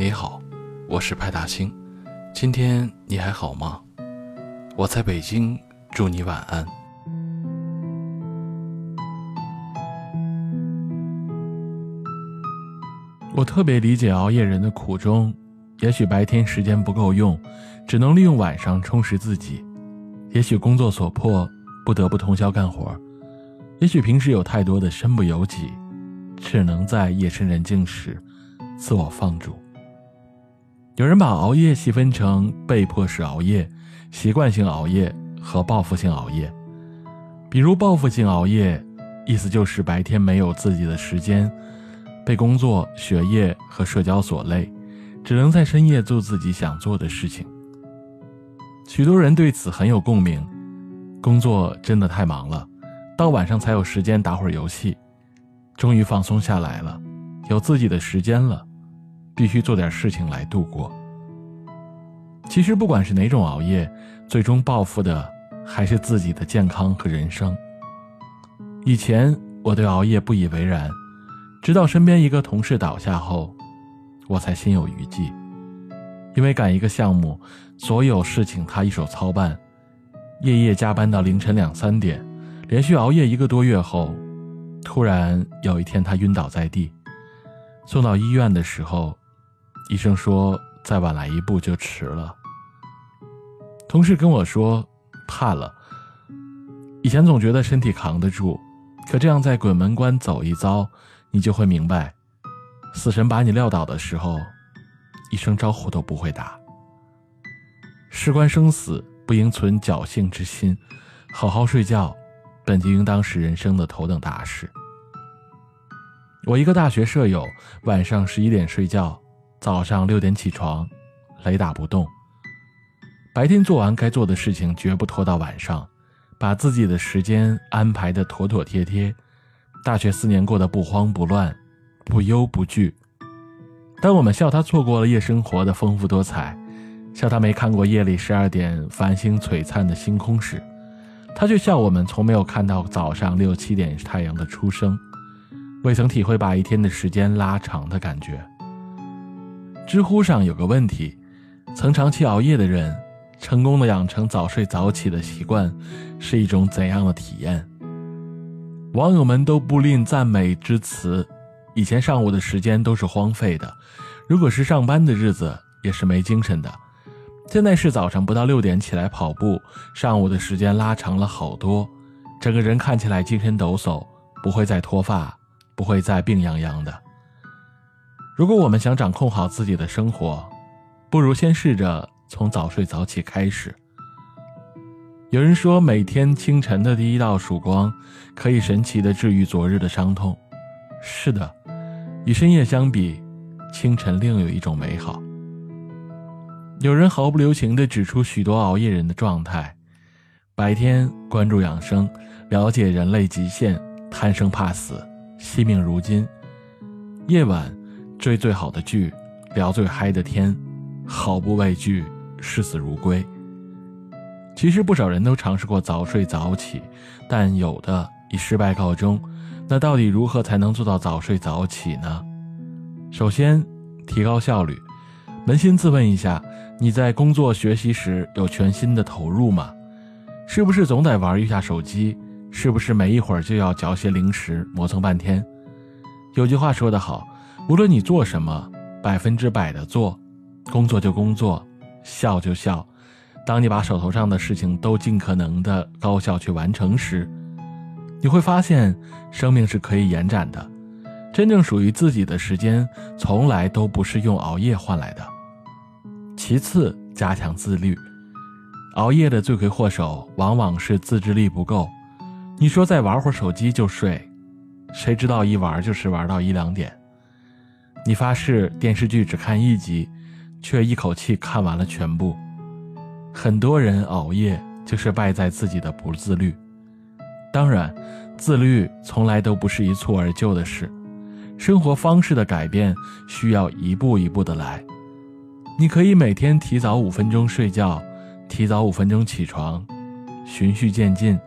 你好，我是派大星，今天你还好吗？我在北京，祝你晚安。我特别理解熬夜人的苦衷，也许白天时间不够用，只能利用晚上充实自己；也许工作所迫，不得不通宵干活；也许平时有太多的身不由己，只能在夜深人静时自我放逐。有人把熬夜细分成被迫式熬夜、习惯性熬夜和报复性熬夜。比如报复性熬夜，意思就是白天没有自己的时间。被工作、学业和社交所累，只能在深夜做自己想做的事情。许多人对此很有共鸣。工作真的太忙了，到晚上才有时间打会儿游戏。终于放松下来了，有自己的时间了，必须做点事情来度过。其实不管是哪种熬夜，最终报复的还是自己的健康和人生。以前我对熬夜不以为然。直到身边一个同事倒下后，我才心有余悸。因为赶一个项目，所有事情他一手操办，夜夜加班到凌晨两三点，连续熬夜一个多月后，突然有一天他晕倒在地，送到医院的时候，医生说再晚来一步就迟了。同事跟我说，怕了。以前总觉得身体扛得住，可这样在鬼门关走一遭。你就会明白，死神把你撂倒的时候，一声招呼都不会打。事关生死，不应存侥幸之心，好好睡觉，本就应当是人生的头等大事。我一个大学舍友，晚上十一点睡觉，早上六点起床，雷打不动。白天做完该做的事情，绝不拖到晚上，把自己的时间安排的妥妥帖帖。大学四年过得不慌不乱，不忧不惧。当我们笑他错过了夜生活的丰富多彩，笑他没看过夜里十二点繁星璀璨的星空时，他却笑我们从没有看到早上六七点太阳的出生，未曾体会把一天的时间拉长的感觉。知乎上有个问题：曾长期熬夜的人，成功的养成早睡早起的习惯，是一种怎样的体验？网友们都不吝赞美之词。以前上午的时间都是荒废的，如果是上班的日子，也是没精神的。现在是早上不到六点起来跑步，上午的时间拉长了好多，整个人看起来精神抖擞，不会再脱发，不会再病殃殃的。如果我们想掌控好自己的生活，不如先试着从早睡早起开始。有人说，每天清晨的第一道曙光可以神奇的治愈昨日的伤痛。是的，与深夜相比，清晨另有一种美好。有人毫不留情地指出许多熬夜人的状态：白天关注养生，了解人类极限，贪生怕死，惜命如金；夜晚追最好的剧，聊最嗨的天，毫不畏惧，视死如归。其实不少人都尝试过早睡早起，但有的以失败告终。那到底如何才能做到早睡早起呢？首先，提高效率。扪心自问一下，你在工作学习时有全心的投入吗？是不是总得玩一下手机？是不是没一会儿就要嚼些零食磨蹭半天？有句话说得好，无论你做什么，百分之百的做，工作就工作，笑就笑。当你把手头上的事情都尽可能的高效去完成时，你会发现生命是可以延展的。真正属于自己的时间，从来都不是用熬夜换来的。其次，加强自律。熬夜的罪魁祸首往往是自制力不够。你说再玩会儿手机就睡，谁知道一玩就是玩到一两点。你发誓电视剧只看一集，却一口气看完了全部。很多人熬夜就是败在自己的不自律。当然，自律从来都不是一蹴而就的事，生活方式的改变需要一步一步的来。你可以每天提早五分钟睡觉，提早五分钟起床，循序渐进。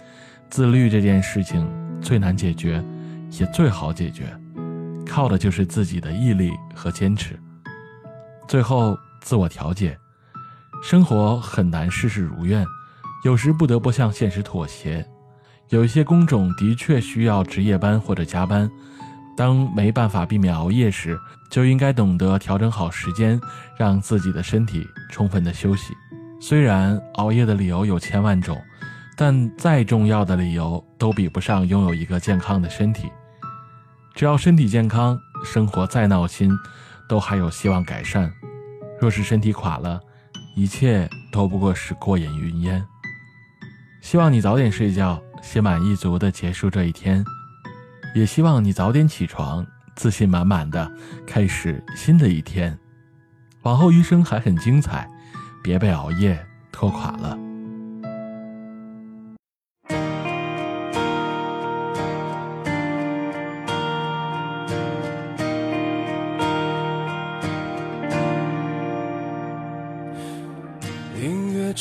自律这件事情最难解决，也最好解决，靠的就是自己的毅力和坚持。最后自我调节。生活很难事事如愿，有时不得不向现实妥协。有一些工种的确需要值夜班或者加班，当没办法避免熬夜时，就应该懂得调整好时间，让自己的身体充分的休息。虽然熬夜的理由有千万种，但再重要的理由都比不上拥有一个健康的身体。只要身体健康，生活再闹心，都还有希望改善。若是身体垮了，一切都不过是过眼云烟。希望你早点睡觉，心满意足的结束这一天；也希望你早点起床，自信满满的开始新的一天。往后余生还很精彩，别被熬夜拖垮了。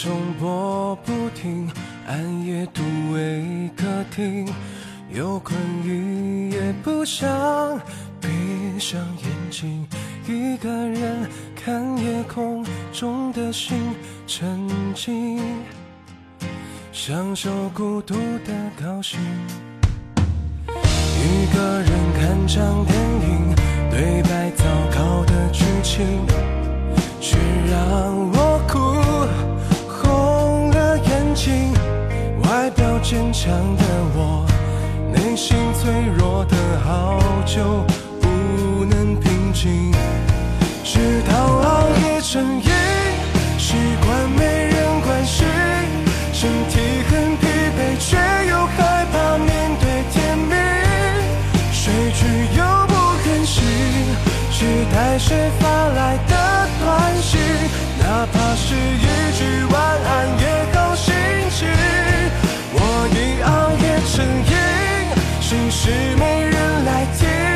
重播不停，暗夜独为客厅，有困意也不想闭上眼睛，一个人看夜空中的星沉静，享受孤独的高兴。一个人看场电影，对白糟糕的剧情，却让强的我，内心脆弱的好久不能平静，直到熬夜成瘾，习惯没人关心，身体很疲惫，却又害怕面对天明，睡去又不肯醒，期待谁发来的短信，哪怕是一句晚安也好心情。心事没人来听，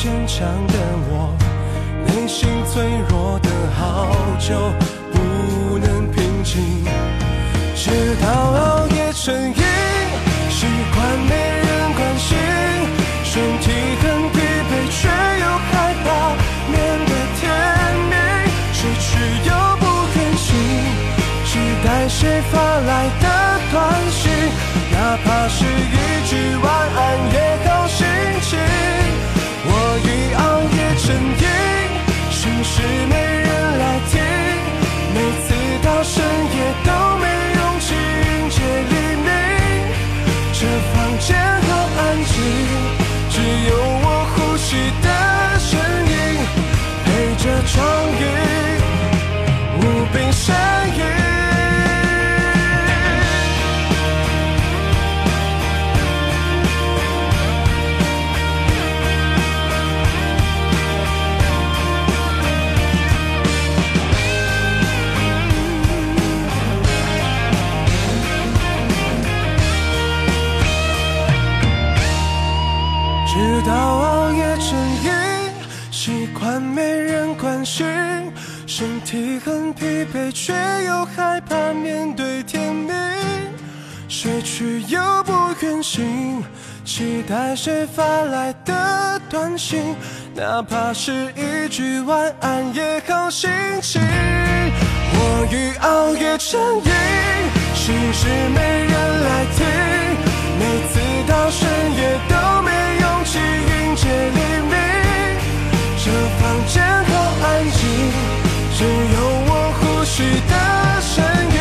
坚强的我，内心脆弱的好久不能平静，直到熬夜成瘾，习惯没人关心，身体很疲惫却又害怕面对天明，失去又不甘心，期待谁发来的短信，哪怕是。直到熬夜成瘾，习惯没人关心身体很疲惫，却又害怕面对天明。睡去又不愿醒，期待谁发来的短信，哪怕是一句晚安也好心情。我已熬夜成瘾，心事没人来听。每次到深夜没勇气迎接黎明，这房间好安静，只有我呼吸的声音。